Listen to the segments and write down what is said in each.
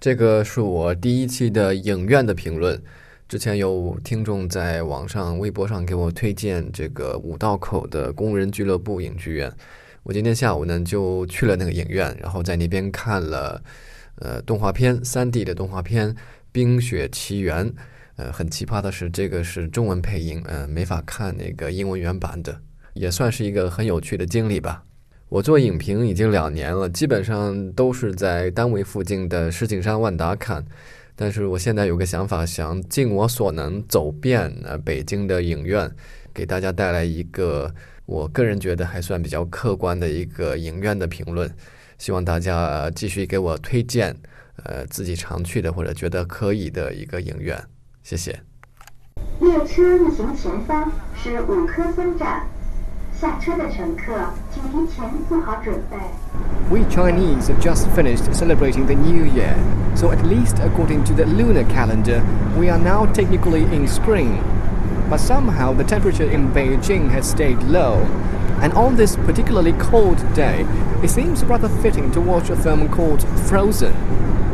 这个是我第一期的影院的评论。之前有听众在网上、微博上给我推荐这个五道口的工人俱乐部影剧院，我今天下午呢就去了那个影院，然后在那边看了呃动画片，三 D 的动画片《冰雪奇缘》。呃，很奇葩的是，这个是中文配音，呃，没法看那个英文原版的，也算是一个很有趣的经历吧。我做影评已经两年了，基本上都是在单位附近的石景山万达看。但是我现在有个想法，想尽我所能走遍呃北京的影院，给大家带来一个我个人觉得还算比较客观的一个影院的评论。希望大家继续给我推荐呃自己常去的或者觉得可以的一个影院，谢谢。列车运行前方是五棵松站。We Chinese have just finished celebrating the New Year, so at least according to the lunar calendar, we are now technically in spring. But somehow the temperature in Beijing has stayed low, and on this particularly cold day, it seems rather fitting to watch a film called Frozen.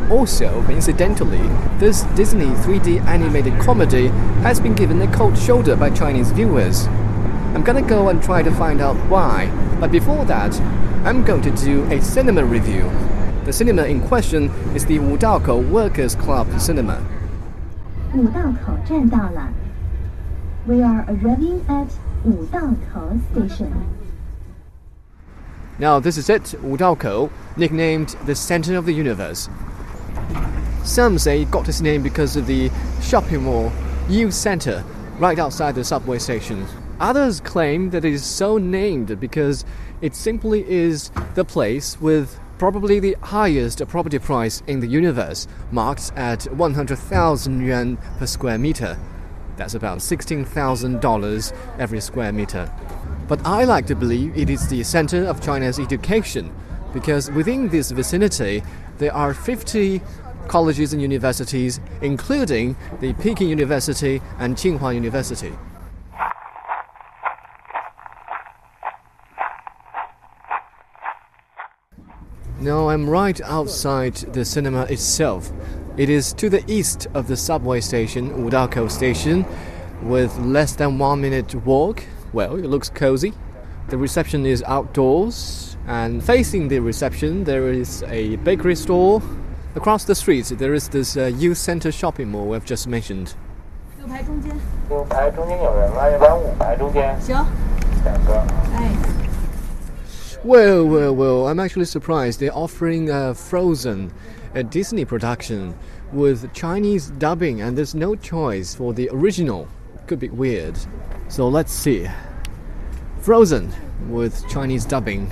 Also, incidentally, this Disney 3D animated comedy has been given a cold shoulder by Chinese viewers. I'm gonna go and try to find out why. But before that, I'm going to do a cinema review. The cinema in question is the Wudaokou Workers Club Cinema. We are arriving at Wudaokou Station. Now this is it, Wudaokou, nicknamed the center of the universe. Some say it got its name because of the shopping mall, U Center, right outside the subway station. Others claim that it is so named because it simply is the place with probably the highest property price in the universe, marked at 100,000 yuan per square meter. That's about $16,000 every square meter. But I like to believe it is the center of China's education because within this vicinity there are 50 colleges and universities, including the Peking University and Tsinghua University. Now I'm right outside the cinema itself. It is to the east of the subway station, Wudaokou Station, with less than one minute walk. Well, it looks cozy. The reception is outdoors, and facing the reception, there is a bakery store. Across the street, there is this uh, youth center shopping mall we've just mentioned. 六排中间。六排中间有人吗？要不然五排中间。行。两个。哎。Well, well, well, I'm actually surprised. They're offering uh, Frozen, a Disney production, with Chinese dubbing, and there's no choice for the original. Could be weird. So let's see. Frozen with Chinese dubbing.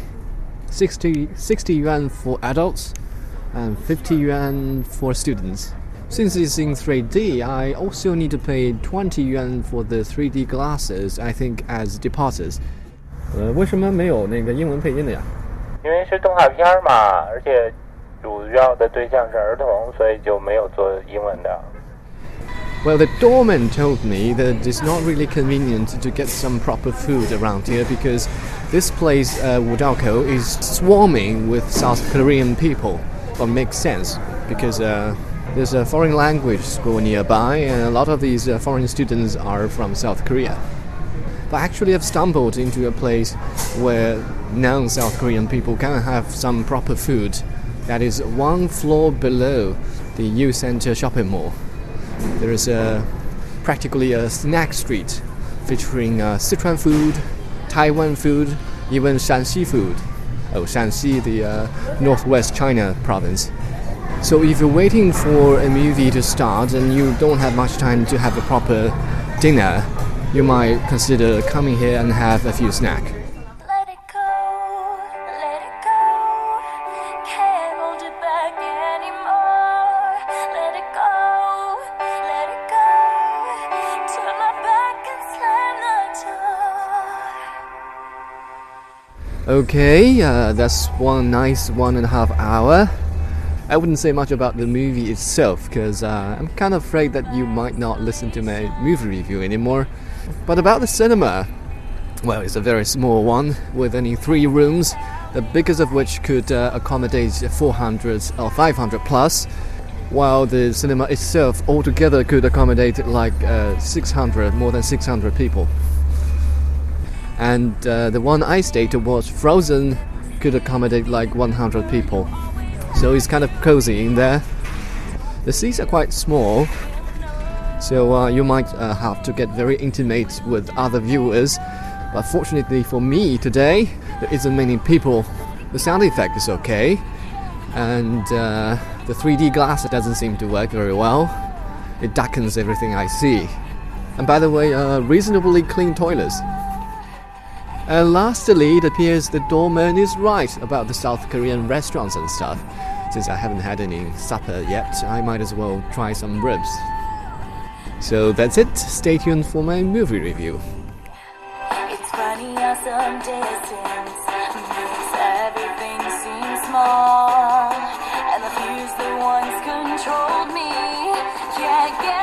60, 60 yuan for adults and 50 yuan for students. Since it's in 3D, I also need to pay 20 yuan for the 3D glasses, I think, as deposits. 呃，为什么没有那个英文配音的呀？因为是动画片嘛，而且主要的对象是儿童，所以就没有做英文的。Well, the doorman told me that it's not really convenient to get some proper food around here because this place, uh, Wudaokou, is swarming with South Korean people. But makes sense because uh, there's a foreign language school nearby, and a lot of these uh, foreign students are from South Korea. But actually, I've stumbled into a place where non South Korean people can have some proper food that is one floor below the U Center shopping mall. There is a practically a snack street featuring uh, Sichuan food, Taiwan food, even Shanxi food. Oh, Shanxi, the uh, northwest China province. So if you're waiting for a movie to start and you don't have much time to have a proper dinner, you might consider coming here and have a few snacks. Okay, uh, that's one nice one and a half hour. I wouldn't say much about the movie itself because uh, I'm kind of afraid that you might not listen to my movie review anymore. But about the cinema, well, it's a very small one with only three rooms, the biggest of which could uh, accommodate 400 or 500 plus. while the cinema itself altogether could accommodate like uh, 600, more than 600 people. And uh, the one I stayed was Frozen, could accommodate like 100 people. So it's kind of cozy in there. The seats are quite small, so uh, you might uh, have to get very intimate with other viewers. But fortunately for me today, there isn't many people. The sound effect is okay, and uh, the 3D glass doesn't seem to work very well. It darkens everything I see. And by the way, uh, reasonably clean toilets. And lastly, it appears the doorman is right about the South Korean restaurants and stuff. Since I haven't had any supper yet, I might as well try some ribs. So that's it. Stay tuned for my movie review. Small, and the fears that once controlled me can't get